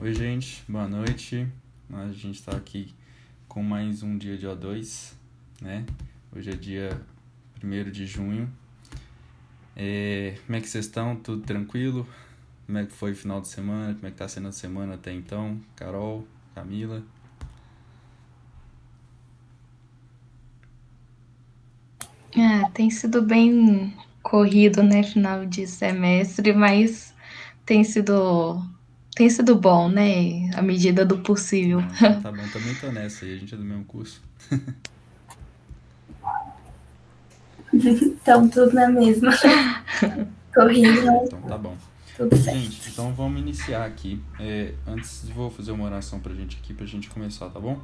Oi, gente, boa noite. A gente está aqui com mais um dia de O2, né? Hoje é dia 1 de junho. É, como é que vocês estão? Tudo tranquilo? Como é que foi o final de semana? Como é que tá sendo a semana até então? Carol, Camila? Ah, tem sido bem corrido, né? Final de semestre, mas tem sido tem sido bom, né? À medida do possível. Ah, tá bom, também tô nessa aí, a gente é do mesmo curso. então, tudo na mesma. Corrido, mas Então tá bom. tudo certo. Gente, então vamos iniciar aqui. É, antes, vou fazer uma oração pra gente aqui, pra gente começar, tá bom?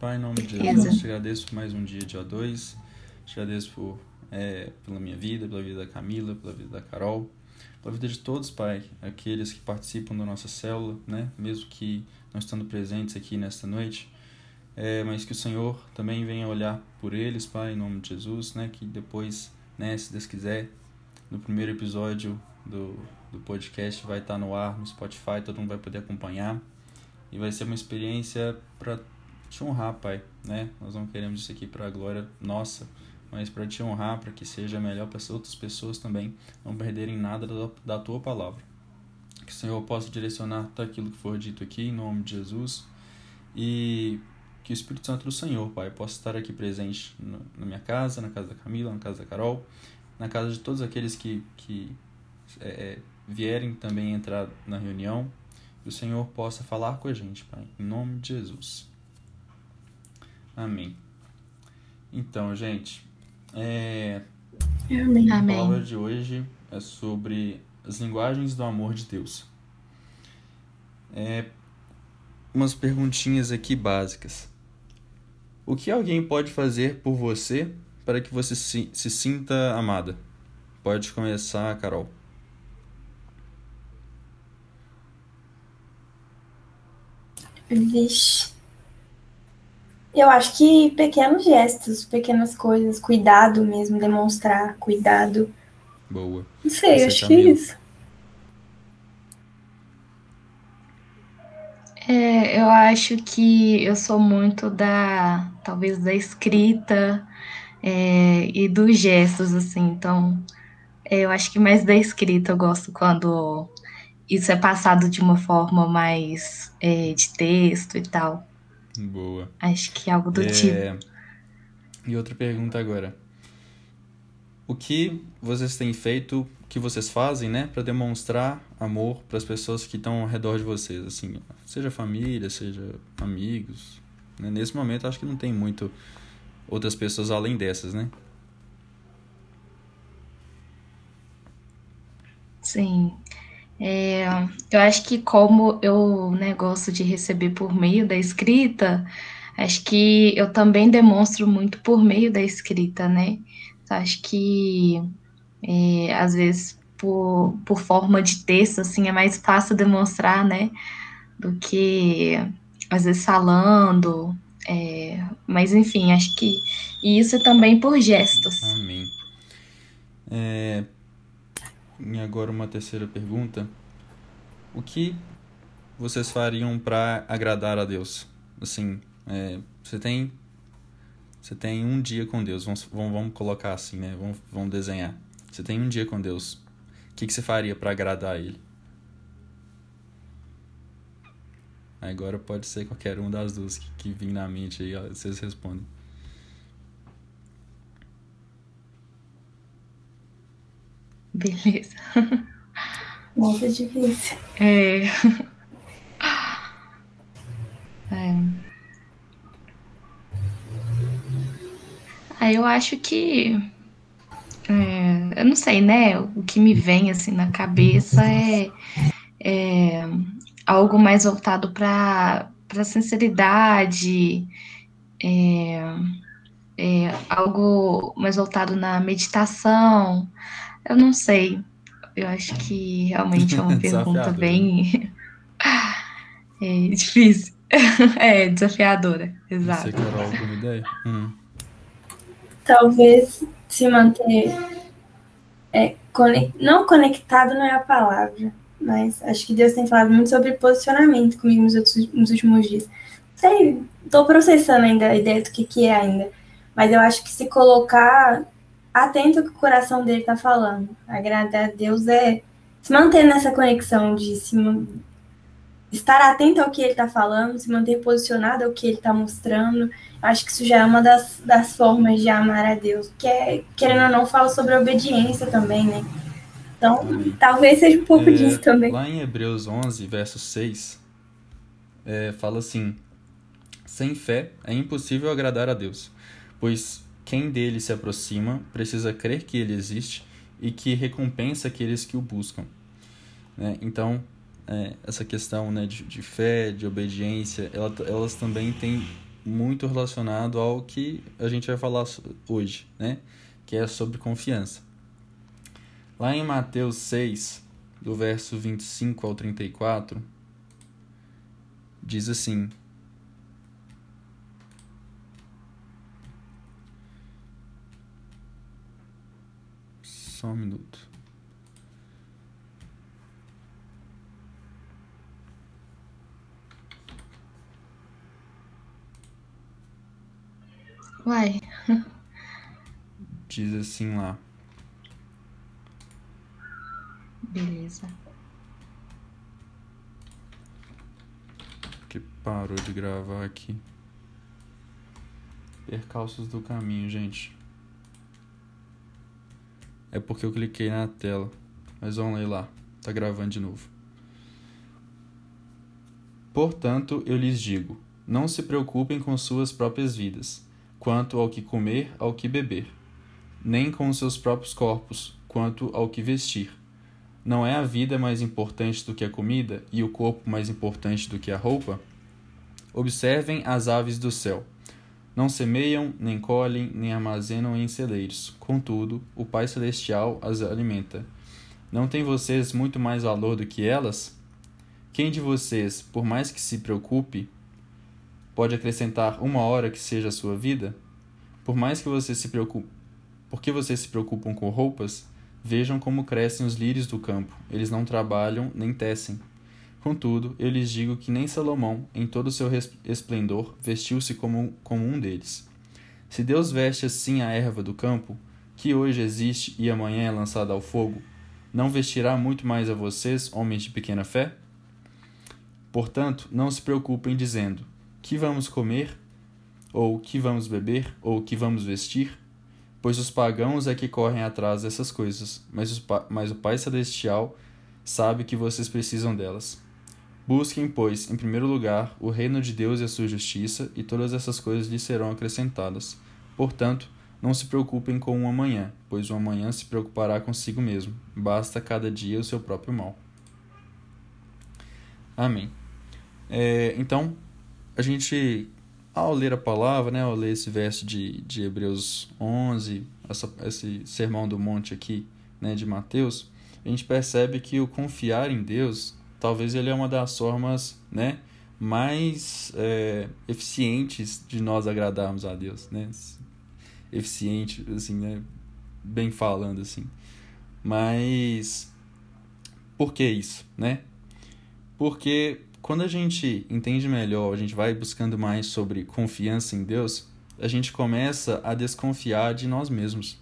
Pai, em nome de. Jesus, te agradeço por mais um dia de O2. Te agradeço por, é, pela minha vida, pela vida da Camila, pela vida da Carol, pela vida de todos, Pai, aqueles que participam da nossa célula, né? Mesmo que não estando presentes aqui nesta noite. É, mas que o Senhor também venha olhar por eles, Pai, em nome de Jesus, né? Que depois, né, se Deus quiser, no primeiro episódio do, do podcast vai estar no ar, no Spotify, todo mundo vai poder acompanhar. E vai ser uma experiência para te honrar, Pai, né? Nós não queremos isso aqui para a glória nossa, mas para te honrar, para que seja melhor para as outras pessoas também não perderem nada da, tua palavra. Que o Senhor possa direcionar tudo aquilo que for dito aqui, em nome de Jesus. E que o Espírito Santo do Senhor, Pai, possa estar aqui presente na minha casa, na casa da Camila, na casa da Carol, na casa de todos aqueles que, que é, é, vierem também entrar na reunião. Que o Senhor possa falar com a gente, Pai, em nome de Jesus. Amém. Então, gente, é, Amém. a palavra de hoje é sobre as linguagens do amor de Deus. É, umas perguntinhas aqui básicas. O que alguém pode fazer por você para que você se, se sinta amada? Pode começar, Carol. Vixe. Eu acho que pequenos gestos, pequenas coisas, cuidado mesmo, demonstrar cuidado. Boa. Não sei, Você, acho que é isso. É, eu acho que eu sou muito da, talvez da escrita, é, e dos gestos, assim. Então, é, eu acho que mais da escrita eu gosto quando isso é passado de uma forma mais é, de texto e tal. Boa. Acho que é algo do tipo. É, E outra pergunta agora. O que vocês têm feito, o que vocês fazem, né, para demonstrar amor para as pessoas que estão ao redor de vocês, assim, seja família, seja amigos, né? Nesse momento acho que não tem muito outras pessoas além dessas, né? Sim. É, eu acho que como eu, né, gosto de receber por meio da escrita, acho que eu também demonstro muito por meio da escrita, né? Então, acho que é, às vezes por, por forma de texto, assim, é mais fácil demonstrar, né? Do que às vezes falando. é, mas enfim, acho que e isso também por gestos. Amém. É, E agora uma terceira pergunta. O que vocês fariam para agradar a Deus? Assim, é, você tem você tem um dia com Deus. Vamos, vamos, vamos colocar assim, né? Vamos, vamos desenhar. Você tem um dia com Deus. O que, que você faria para agradar a Ele? Agora pode ser qualquer uma das duas que, que vir na mente aí, ó, vocês respondem. Beleza. Muito difícil. É. É. Aí eu acho que. é, eu não sei, né? O que me vem assim na cabeça é, é algo mais voltado para para sinceridade, é, é, algo mais voltado na meditação. Eu não sei. Eu acho que realmente é uma pergunta bem é, difícil. É, desafiadora, Você, exato. Carol, alguma ideia? Hum. Talvez se manter é, não conectado não é a palavra, mas acho que Deus tem falado muito sobre posicionamento comigo nos, outros, nos últimos dias. Sei, tô processando ainda a ideia do que, que é ainda, mas eu acho que se colocar atento ao que o coração dele tá falando, agradar a Deus é se manter nessa conexão de se, estar atento ao que ele está falando, se manter posicionado ao que ele está mostrando. Acho que isso já é uma das, das formas de amar a Deus, que é, querendo ou não, fala sobre obediência também, né? Então, talvez seja um pouco é, disso também. Lá em Hebreus 11, verso 6, é, fala assim: Sem fé é impossível agradar a Deus, pois quem dele se aproxima precisa crer que ele existe e que recompensa aqueles que o buscam. Né? Então, é, essa questão né, de, de fé, de obediência, ela, elas também têm muito relacionado ao que a gente vai falar hoje, né? Que é sobre confiança. Lá em Mateus 6, do verso 25 ao 34, diz assim: Só um minuto. Uai. Diz assim lá. Beleza. Que parou de gravar aqui. Percalços do caminho, gente. É porque eu cliquei na tela. Mas vamos ler lá. Tá gravando de novo. Portanto, eu lhes digo: não se preocupem com suas próprias vidas quanto ao que comer, ao que beber, nem com seus próprios corpos, quanto ao que vestir. Não é a vida mais importante do que a comida e o corpo mais importante do que a roupa? Observem as aves do céu. Não semeiam, nem colhem, nem armazenam em celeiros. Contudo, o Pai Celestial as alimenta. Não tem vocês muito mais valor do que elas? Quem de vocês, por mais que se preocupe, pode acrescentar uma hora que seja a sua vida? Por mais que você se preocupe, porque vocês se preocupam com roupas, vejam como crescem os lírios do campo. Eles não trabalham nem tecem. Contudo, eu lhes digo que nem Salomão, em todo o seu esplendor, vestiu-se como, como um deles. Se Deus veste assim a erva do campo, que hoje existe e amanhã é lançada ao fogo, não vestirá muito mais a vocês, homens de pequena fé? Portanto, não se preocupem dizendo: que vamos comer, ou que vamos beber, ou que vamos vestir? Pois os pagãos é que correm atrás dessas coisas, mas, mas o Pai Celestial sabe que vocês precisam delas. Busquem, pois, em primeiro lugar, o reino de Deus e a sua justiça, e todas essas coisas lhes serão acrescentadas. Portanto, não se preocupem com o amanhã, pois o amanhã se preocupará consigo mesmo. Basta cada dia o seu próprio mal. Amém. É, então, a gente, ao ler a palavra, né, ao ler esse verso de, de Hebreus 11, essa, esse sermão do monte aqui, né, de Mateus, a gente percebe que o confiar em Deus, talvez ele é uma das formas, né, mais é, eficientes de nós agradarmos a Deus, né, eficiente, assim, né, bem falando, assim. Mas, por que isso, né? Porque quando a gente entende melhor, a gente vai buscando mais sobre confiança em Deus, a gente começa a desconfiar de nós mesmos.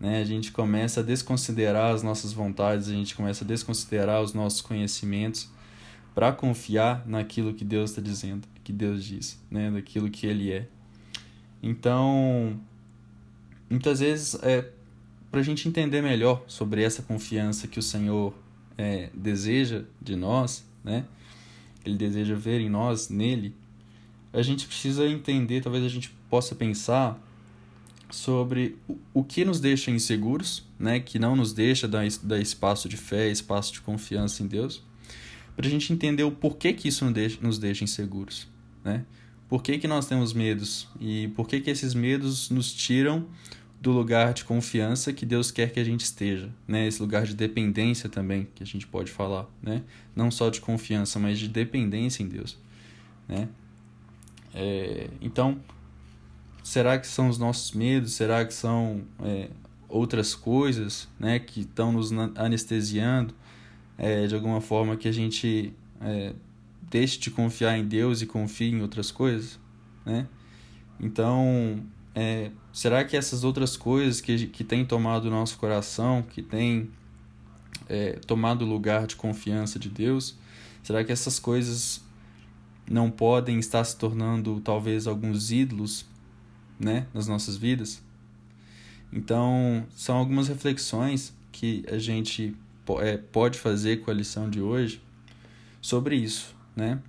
Né? A gente começa a desconsiderar as nossas vontades, a gente começa a desconsiderar os nossos conhecimentos para confiar naquilo que Deus está dizendo, que Deus diz, né? daquilo que Ele é. Então, muitas vezes, é, para a gente entender melhor sobre essa confiança que o Senhor é, deseja de nós, né? ele deseja ver em nós, nele, a gente precisa entender, talvez a gente possa pensar sobre o, que nos deixa inseguros, né, que não nos deixa dar, dar espaço de fé, espaço de confiança em Deus, para a gente entender o porquê que isso nos deixa, nos deixa inseguros, né? Por que, que nós temos medos e por que, que esses medos nos tiram do lugar de confiança que Deus quer que a gente esteja, né? Esse lugar de dependência também que a gente pode falar, né? Não só de confiança, mas de dependência em Deus, né? É, então, será que são os nossos medos? Será que são é, outras coisas, né, que estão nos anestesiando, é, de alguma forma que a gente é, deixe de confiar em Deus e confie em outras coisas, né? Então, é, será que essas outras coisas que, que têm tomado o nosso coração, que têm é, tomado o lugar de confiança de Deus, será que essas coisas não podem estar se tornando talvez alguns ídolos, né, nas nossas vidas? Então, são algumas reflexões que a gente é, pode fazer com a lição de hoje sobre isso, né?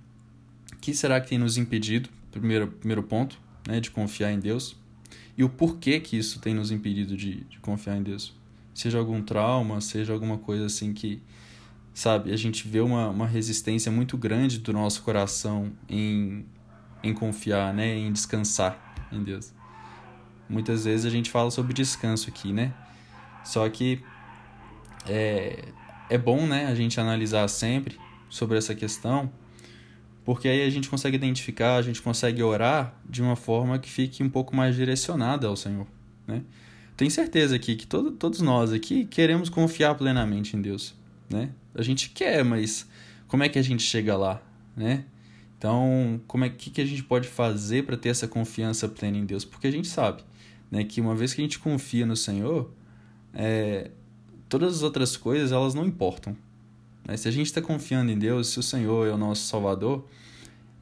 O que será que tem nos impedido, primeiro, primeiro ponto, né, de confiar em Deus? E o porquê que isso tem nos impedido de, de confiar em Deus? Seja algum trauma, seja alguma coisa assim que, sabe, a gente vê uma, uma resistência muito grande do nosso coração em, em confiar, né, em descansar em Deus. Muitas vezes a gente fala sobre descanso aqui, né? Só que é, é bom, né, a gente analisar sempre sobre essa questão, porque aí a gente consegue identificar, a gente consegue orar de uma forma que fique um pouco mais direcionada ao Senhor, né? Tenho certeza aqui que todo, todos nós aqui queremos confiar plenamente em Deus, né? A gente quer, mas como é que a gente chega lá, né? Então, como é que, que a gente pode fazer para ter essa confiança plena em Deus? Porque a gente sabe né, que uma vez que a gente confia no Senhor, é, todas as outras coisas elas não importam. Né? Se a gente está confiando em Deus, se o Senhor é o nosso Salvador,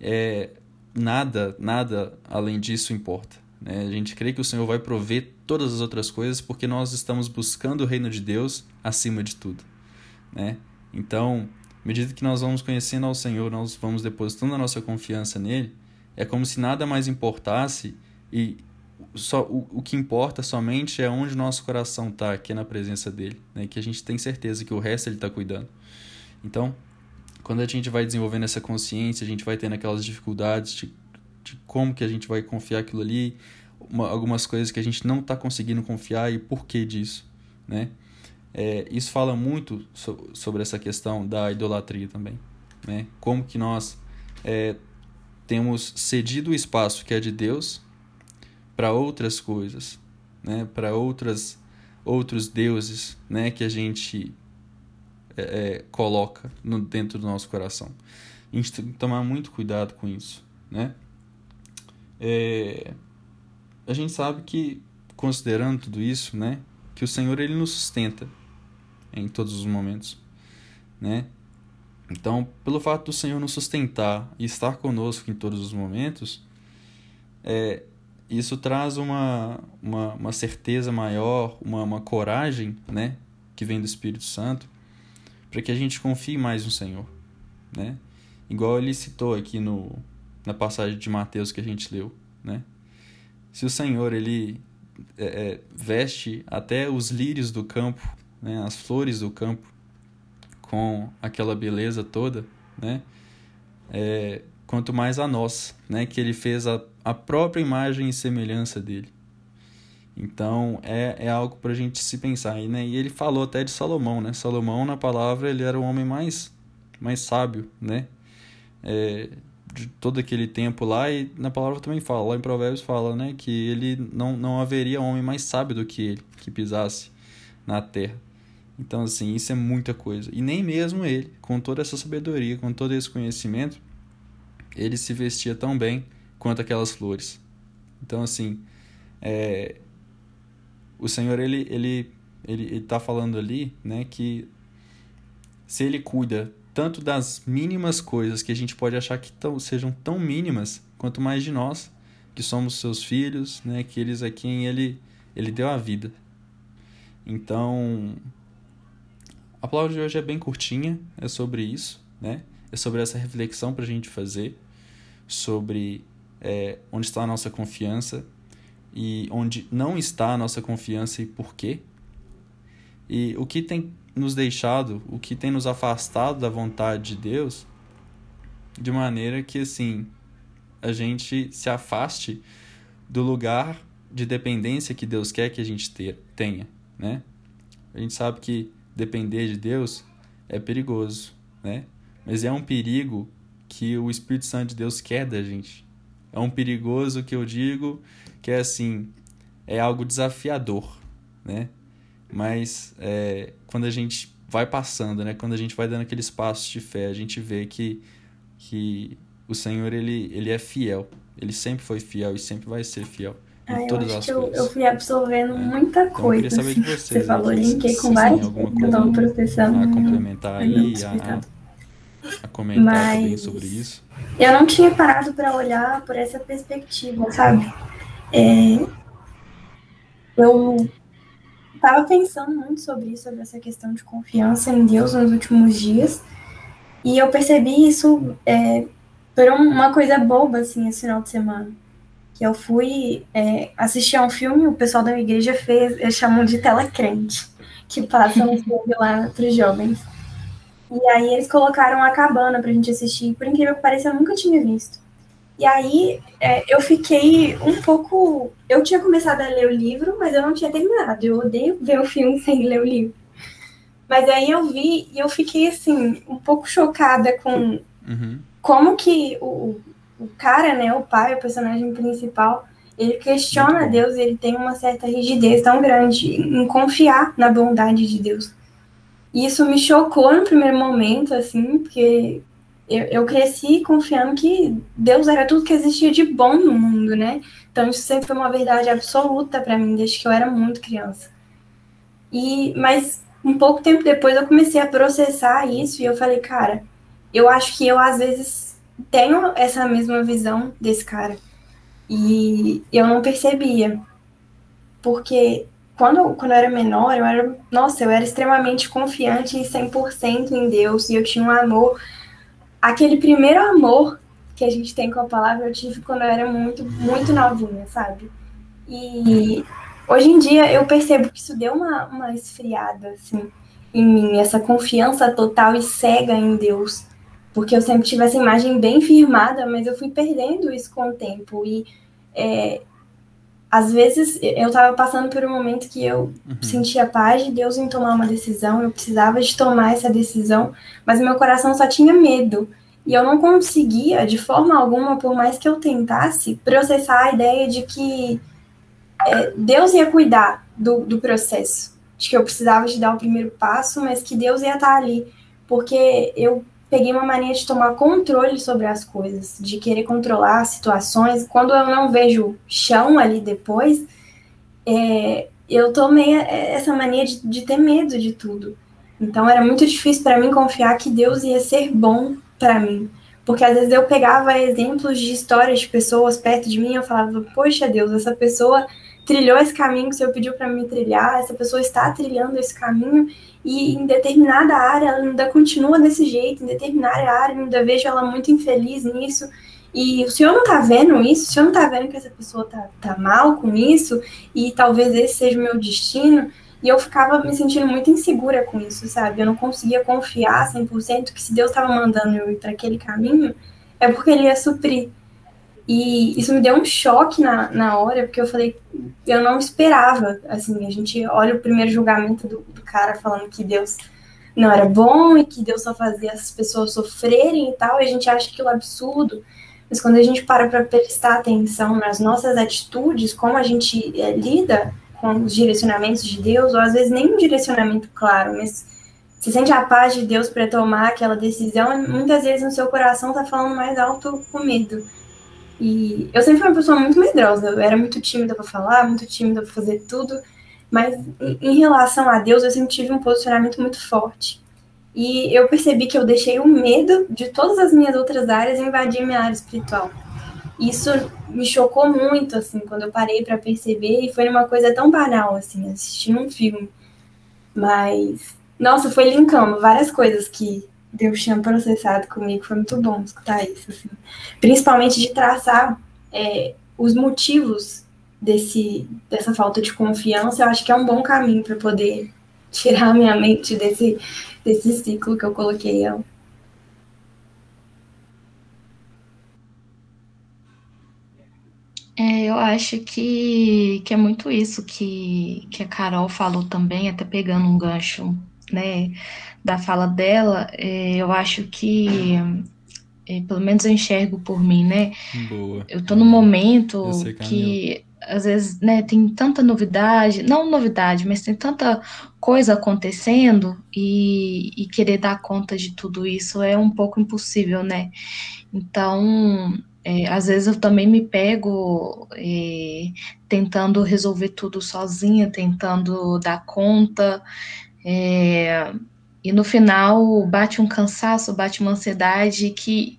é, nada, nada além disso importa. Né? A gente crê que o Senhor vai prover todas as outras coisas porque nós estamos buscando o reino de Deus acima de tudo. Né? Então, à medida que nós vamos conhecendo ao Senhor, nós vamos depositando a nossa confiança nele, é como se nada mais importasse e só o, o que importa somente é onde nosso coração está, que é na presença dele, né? que a gente tem certeza que o resto ele está cuidando. Então, quando a gente vai desenvolvendo essa consciência, a gente vai tendo aquelas dificuldades de, de como que a gente vai confiar aquilo ali, uma, algumas coisas que a gente não está conseguindo confiar e por que disso, né? É, isso fala muito so, sobre essa questão da idolatria também, né? Como que nós é, temos cedido o espaço que é de Deus para outras coisas, né? Para outras outros deuses, né? Que a gente é, é, coloca no, dentro do nosso coração. A gente tem que tomar muito cuidado com isso, né? É, a gente sabe que considerando tudo isso, né? Que o Senhor ele nos sustenta em todos os momentos, né? Então, pelo fato do Senhor nos sustentar e estar conosco em todos os momentos, é, isso traz uma, uma, uma certeza maior, uma, uma coragem, né, que vem do Espírito Santo, para que a gente confie mais no Senhor, né? Igual ele citou aqui no, na passagem de Mateus que a gente leu, né? Se o Senhor ele é, é, veste até os lírios do campo, né, as flores do campo, com aquela beleza toda, né? É, quanto mais a nós, né? Que ele fez a, a própria imagem e semelhança dele. Então é, é algo para a gente se pensar. Né? e ele falou até de Salomão, né? Salomão na palavra ele era o homem mais mais sábio, né? É, de todo aquele tempo lá e na palavra também fala, lá em Provérbios fala, né, que ele não não haveria homem mais sábio do que ele que pisasse na terra. Então assim, isso é muita coisa. E nem mesmo ele, com toda essa sabedoria, com todo esse conhecimento, ele se vestia tão bem quanto aquelas flores. Então, assim, é, o Senhor, ele ele ele está falando ali, né, que se ele cuida tanto das mínimas coisas que a gente pode achar que tão, sejam tão mínimas, quanto mais de nós, que somos seus filhos, né, aqueles a quem ele, ele deu a vida. Então, a palavra de hoje é bem curtinha, é sobre isso, né? É sobre essa reflexão para a gente fazer sobre é, onde está a nossa confiança e onde não está a nossa confiança e por quê. E o que tem nos deixado, o que tem nos afastado da vontade de Deus, de maneira que assim a gente se afaste do lugar de dependência que Deus quer que a gente ter, tenha, né? A gente sabe que depender de Deus é perigoso, né? Mas é um perigo que o Espírito Santo de Deus quer da gente. É um perigoso que eu digo que é assim, é algo desafiador, né? Mas é, quando a gente vai passando, né? Quando a gente vai dando aqueles passos de fé, a gente vê que, que o Senhor, ele, ele é fiel. Ele sempre foi fiel e sempre vai ser fiel. Em Ah, eu todas acho as que eu, coisas. eu fui absorvendo É. muita Então, eu coisa. queria saber de assim. você. Você falou, né, linkei com várias coisas que eu processando. a complementar aí, a, a comentar também Mas- sobre isso. Eu não tinha parado para olhar por essa perspectiva, sabe? É, eu estava pensando muito sobre isso, sobre essa questão de confiança em Deus nos últimos dias, e eu percebi isso é, por um- uma coisa boba, assim, esse final de semana. Que eu fui é, assistir a um filme, o pessoal da minha igreja fez, eles chamam de tela crente, que passa um filme lá para os jovens. E aí eles colocaram a cabana pra gente assistir. Por incrível que pareça, eu nunca tinha visto. E aí é, eu fiquei um pouco. Eu tinha começado a ler o livro, mas eu não tinha terminado. Eu odeio ver o filme sem ler o livro. Mas aí eu vi e eu fiquei assim, um pouco chocada com Uhum. como que o, o cara, né, o pai, o personagem principal, ele questiona. Deus ele tem uma certa rigidez tão grande em confiar na bondade de Deus. E isso me chocou no primeiro momento, assim, porque eu, eu cresci confiando que Deus era tudo que existia de bom no mundo, né? Então isso sempre foi uma verdade absoluta para mim, desde que eu era muito criança. E, mas um pouco tempo depois eu comecei a processar isso e eu falei, cara, eu acho que eu às vezes tenho essa mesma visão desse cara. E eu não percebia. Porque quando, quando eu era menor, eu era, nossa, eu era extremamente confiante em 100% em Deus e eu tinha um amor, aquele primeiro amor que a gente tem com a palavra, eu tive quando eu era muito, muito novinha, sabe? E hoje em dia eu percebo que isso deu uma, uma esfriada, assim, em mim, essa confiança total e cega em Deus. Porque eu sempre tive essa imagem bem firmada, mas eu fui perdendo isso com o tempo. E é, às vezes eu estava passando por um momento que eu Uhum. sentia a paz de Deus em tomar uma decisão, eu precisava de tomar essa decisão, mas meu coração só tinha medo. E eu não conseguia, de forma alguma, por mais que eu tentasse, processar a ideia de que é, Deus ia cuidar do, do processo. De que eu precisava de dar o primeiro passo, mas que Deus ia estar ali. Porque eu peguei uma mania de tomar controle sobre as coisas, de querer controlar as situações. Quando eu não vejo chão ali depois, é, eu tomei essa mania de, de ter medo de tudo. Então era muito difícil para mim confiar que Deus ia ser bom para mim. Porque às vezes eu pegava exemplos de histórias de pessoas perto de mim e eu falava, poxa Deus, essa pessoa trilhou esse caminho que o Senhor pediu para mim trilhar, essa pessoa está trilhando esse caminho e em determinada área ela ainda continua desse jeito, em determinada área eu ainda vejo ela muito infeliz nisso. E o senhor não tá vendo isso? O senhor não tá vendo que essa pessoa tá, tá mal com isso? E talvez esse seja o meu destino? E eu ficava me sentindo muito insegura com isso, sabe? Eu não conseguia confiar 100% que se Deus estava mandando eu ir para aquele caminho, é porque ele ia suprir. E isso me deu um choque na, na hora, porque eu falei, eu não esperava. Assim, a gente olha o primeiro julgamento do, do cara falando que Deus não era bom e que Deus só fazia as pessoas sofrerem e tal, e a gente acha aquilo absurdo. Mas quando a gente para para prestar atenção nas nossas atitudes, como a gente é, lida com os direcionamentos de Deus, ou às vezes nem um direcionamento claro, mas você sente a paz de Deus para tomar aquela decisão, e muitas vezes no seu coração tá falando mais alto com medo. E eu sempre fui uma pessoa muito medrosa, eu era muito tímida para falar, muito tímida para fazer tudo, mas em, relação a Deus eu sempre tive um posicionamento muito forte. E eu percebi que eu deixei o medo de todas as minhas outras áreas invadir minha área espiritual. Isso me chocou muito, assim, quando eu parei para perceber, e foi uma coisa tão banal, assim, assistindo um filme. Mas, nossa, foi linkando várias coisas que Deus tinha processado comigo, foi muito bom escutar isso, assim. Principalmente de traçar é, os motivos desse, dessa falta de confiança, eu acho que é um bom caminho para poder tirar a minha mente desse, desse ciclo que eu coloquei ela. É, eu acho que, que é muito isso que, que a Carol falou também, até pegando um gancho, né, da fala dela, é, eu acho que, é, pelo menos eu enxergo por mim, né, Boa. eu tô num momento sei, que às vezes, né, tem tanta novidade, não novidade, mas tem tanta coisa acontecendo e, e querer dar conta de tudo isso é um pouco impossível, né? Então, é, às vezes eu também me pego é, tentando resolver tudo sozinha, tentando dar conta, é, e no final bate um cansaço, bate uma ansiedade que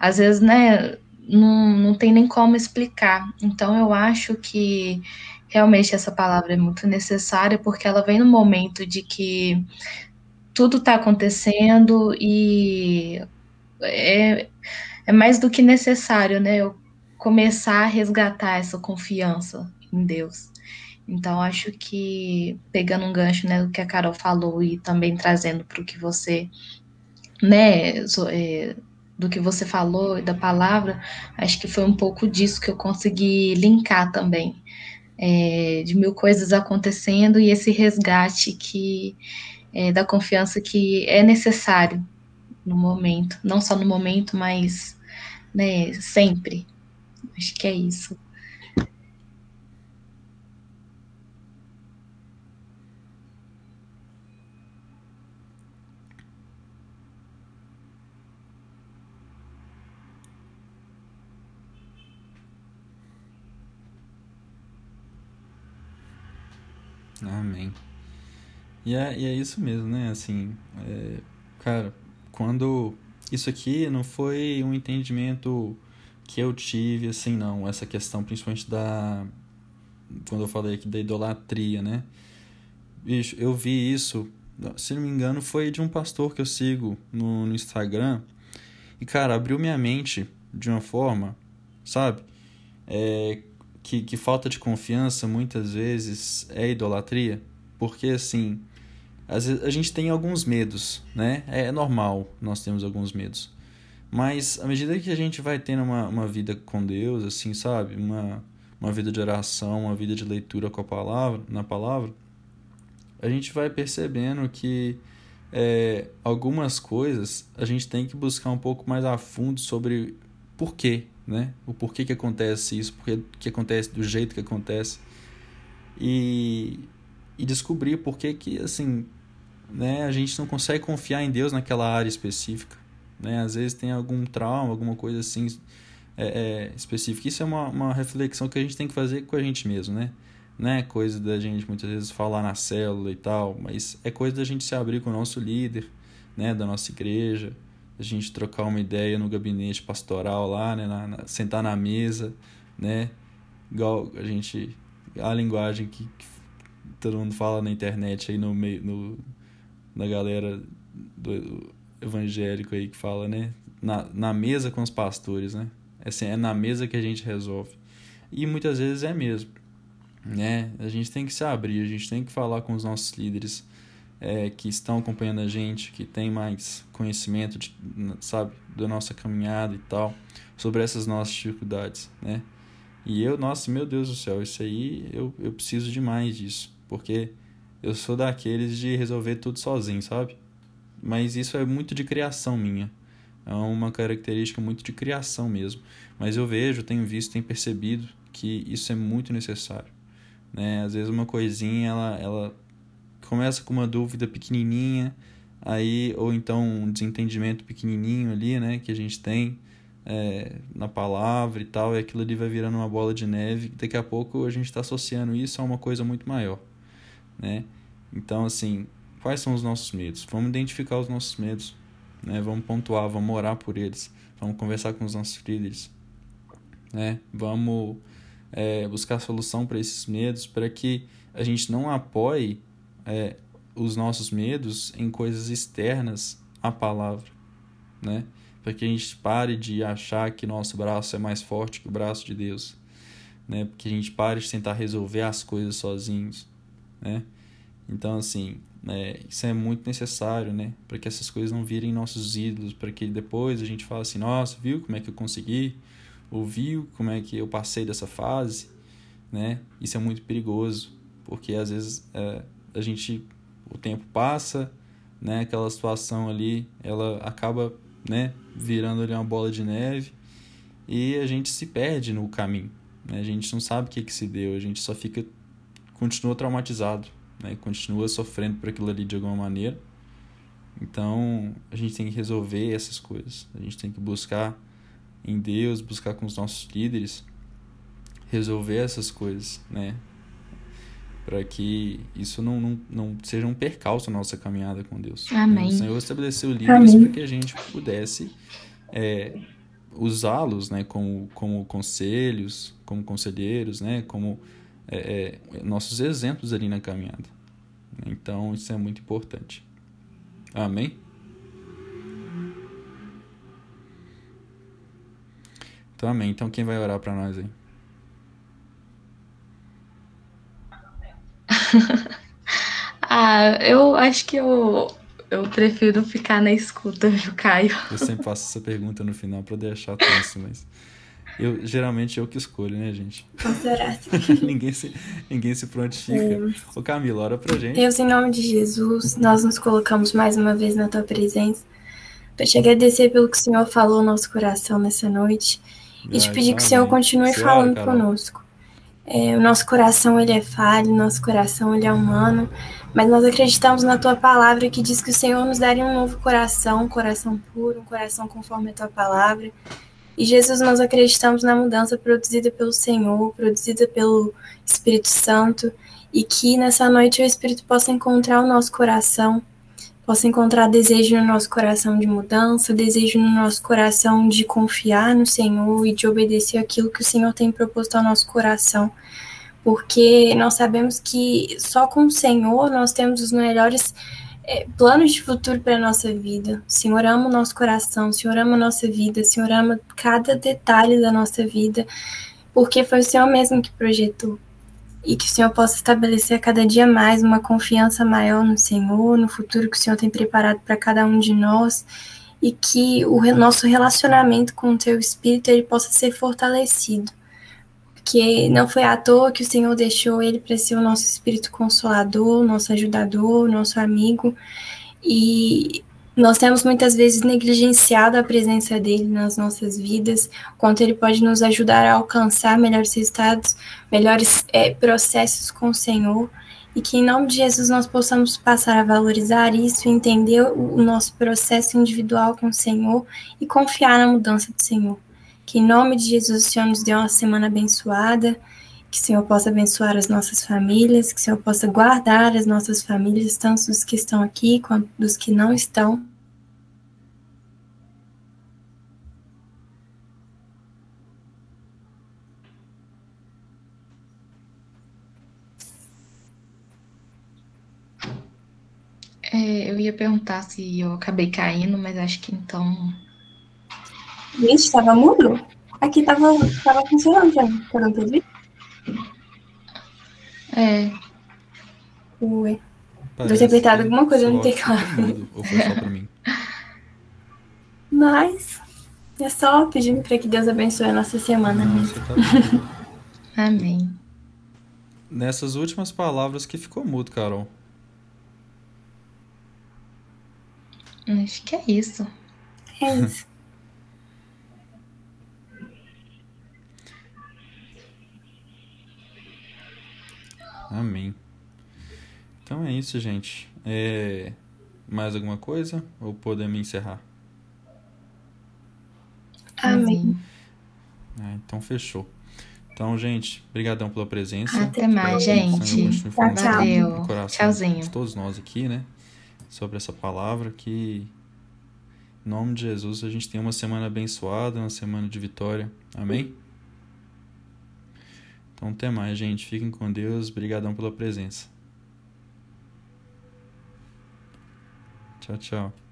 às vezes, né, não, não tem nem como explicar. Então, eu acho que realmente essa palavra é muito necessária, porque ela vem no momento de que tudo está acontecendo e é, é mais do que necessário, né? Eu começar a resgatar essa confiança em Deus. Então, acho que, pegando um gancho né, do que a Carol falou e também trazendo para o que você, né, é, do que você falou e da palavra, acho que foi um pouco disso que eu consegui linkar também. É, de mil coisas acontecendo e esse resgate que é, da confiança que é necessário no momento, não só no momento, mas né, sempre. Acho que é isso. Amém. E é, e é isso mesmo, né? Assim, é, cara, quando. Isso aqui não foi um entendimento que eu tive, assim, não. Essa questão, principalmente da. Quando eu falei aqui da idolatria, né? Bicho, eu vi isso, se não me engano, foi de um pastor que eu sigo no, no Instagram. E, cara, abriu minha mente de uma forma, sabe? É, que, que falta de confiança muitas vezes é idolatria, porque assim, às vezes a gente tem alguns medos, né? É normal, nós temos alguns medos. Mas à medida que a gente vai tendo uma, uma vida com Deus, assim, sabe? Uma, uma vida de oração, uma vida de leitura com a palavra, na palavra, a gente vai percebendo que é, algumas coisas a gente tem que buscar um pouco mais a fundo sobre por quê né? O porquê que acontece isso, porquê que acontece do jeito que acontece. E, e descobrir por que assim, né, a gente não consegue confiar em Deus naquela área específica. Né? Às vezes tem algum trauma, alguma coisa assim é, é, específica. Isso é uma, uma reflexão que a gente tem que fazer com a gente mesmo, né? Não é coisa da gente muitas vezes falar na célula e tal, mas é coisa da gente se abrir com o nosso líder, né, da nossa igreja, a gente trocar uma ideia no gabinete pastoral lá, né, na, na, sentar na mesa, né, igual a gente a linguagem que, que, todo mundo fala na internet aí no meio no da galera do evangélico aí que fala, né, na, na mesa com os pastores, né? É assim, é na mesa que a gente resolve. E muitas vezes é mesmo, né? A gente tem que se abrir, a gente tem que falar com os nossos líderes é, que estão acompanhando a gente, que tem mais conhecimento, de, sabe, da nossa caminhada e tal, sobre essas nossas dificuldades, né? E eu, nossa, meu Deus do céu, isso aí eu, eu preciso demais disso, porque eu sou daqueles de resolver tudo sozinho, sabe? Mas isso é muito de criação minha. É uma característica muito de criação mesmo. Mas eu vejo, tenho visto, tenho percebido que isso é muito necessário. Né? Às vezes uma coisinha, ela, ela começa com uma dúvida pequenininha, aí ou então um desentendimento pequenininho ali, né, que a gente tem é, na palavra e tal, e aquilo ali vai virando uma bola de neve, daqui a pouco a gente está associando isso a uma coisa muito maior, né? Então, assim, quais são os nossos medos? Vamos identificar os nossos medos, né? Vamos pontuar, vamos orar por eles, vamos conversar com os nossos líderes, né? Vamos é, buscar solução para esses medos, para que a gente não apoie é, os nossos medos em coisas externas à palavra, né? Para que a gente pare de achar que nosso braço é mais forte que o braço de Deus, né? Porque a gente pare de tentar resolver as coisas sozinhos, né? Então, assim, é, isso é muito necessário, né? Para que essas coisas não virem nossos ídolos, para que depois a gente fale assim, nossa, viu como é que eu consegui? Ou viu como é que eu passei dessa fase, né? Isso é muito perigoso, porque às vezes é, a gente o tempo passa, né? Aquela situação ali, ela acaba, né, virando ali uma bola de neve e a gente se perde no caminho, Né? A gente não sabe o que, que se deu, a gente só fica. continua traumatizado, né? continua sofrendo por aquilo ali de alguma maneira. Então, a gente tem que resolver essas coisas. A gente tem que buscar em Deus, buscar com os nossos líderes, resolver essas coisas, né? Para que isso não, não, não seja um percalço na nossa caminhada com Deus. Amém. O Senhor estabeleceu líderes para que a gente pudesse é, usá-los né, como, como conselhos, como conselheiros, né, como é, é, nossos exemplos ali na caminhada. Então, isso é muito importante. Amém? Então, amém. Então, quem vai orar para nós aí? Ah, eu acho que eu, eu prefiro ficar na escuta, viu, Caio? Eu sempre faço essa pergunta no final para deixar tenso, mas eu geralmente eu que escolho, né, gente? Posso orar? ninguém se ninguém se prontifica. É. Ô Camila, ora pra gente. Deus, em nome de Jesus, nós nos colocamos mais uma vez na tua presença para te agradecer pelo que o Senhor falou no nosso coração nessa noite e te pedir que o Senhor continue Senhora, falando Carol. conosco. É, o nosso coração ele é falho, o nosso coração ele é humano, mas nós acreditamos na tua palavra que diz que o Senhor nos daria um novo coração, um coração puro, um coração conforme a tua palavra. E Jesus, nós acreditamos na mudança produzida pelo Senhor, produzida pelo Espírito Santo, e que nessa noite o Espírito possa encontrar o nosso coração possa encontrar desejo no nosso coração de mudança, desejo no nosso coração de confiar no Senhor e de obedecer aquilo que o Senhor tem proposto ao nosso coração. Porque nós sabemos que só com o Senhor nós temos os melhores é, planos de futuro para a nossa vida. O Senhor ama o nosso coração, o Senhor ama a nossa vida, o Senhor ama cada detalhe da nossa vida, porque foi o Senhor mesmo que projetou e que o Senhor possa estabelecer a cada dia mais uma confiança maior no Senhor, no futuro que o Senhor tem preparado para cada um de nós e que o nosso relacionamento com o Teu Espírito ele possa ser fortalecido. Porque não foi à toa que o Senhor deixou ele para ser o nosso Espírito Consolador, nosso ajudador, nosso amigo. E nós temos muitas vezes negligenciado a presença dele nas nossas vidas, quanto ele pode nos ajudar a alcançar melhores resultados, melhores é, processos com o Senhor, e que em nome de Jesus nós possamos passar a valorizar isso, entender o nosso processo individual com o Senhor e confiar na mudança do Senhor. Que em nome de Jesus o Senhor nos dê uma semana abençoada, que o Senhor possa abençoar as nossas famílias, que o Senhor possa guardar as nossas famílias, tanto dos que estão aqui quanto dos que não estão. É, eu ia perguntar se eu acabei caindo, mas acho que então. Gente, estava mudo? Aqui estava tava funcionando já. Você não teve? É. Ué. Deve ter apertado alguma coisa no teclado. Ou foi só pra mim? Mas é só pedindo para que Deus abençoe a nossa semana mesmo. Tá Amém. Nessas últimas palavras que ficou mudo, Carol. Acho que é isso. É isso. Amém. Então é isso, gente. É... Mais alguma coisa? Ou podemos encerrar? Amém. Ah, então fechou. Então, gente, brigadão pela presença. Até mais, gente. Valeu. Tchauzinho. De todos nós aqui, né? sobre essa palavra, que em nome de Jesus a gente tenha uma semana abençoada, uma semana de vitória. Amém? Então até mais, gente. Fiquem com Deus. Obrigadão pela presença. Tchau, tchau.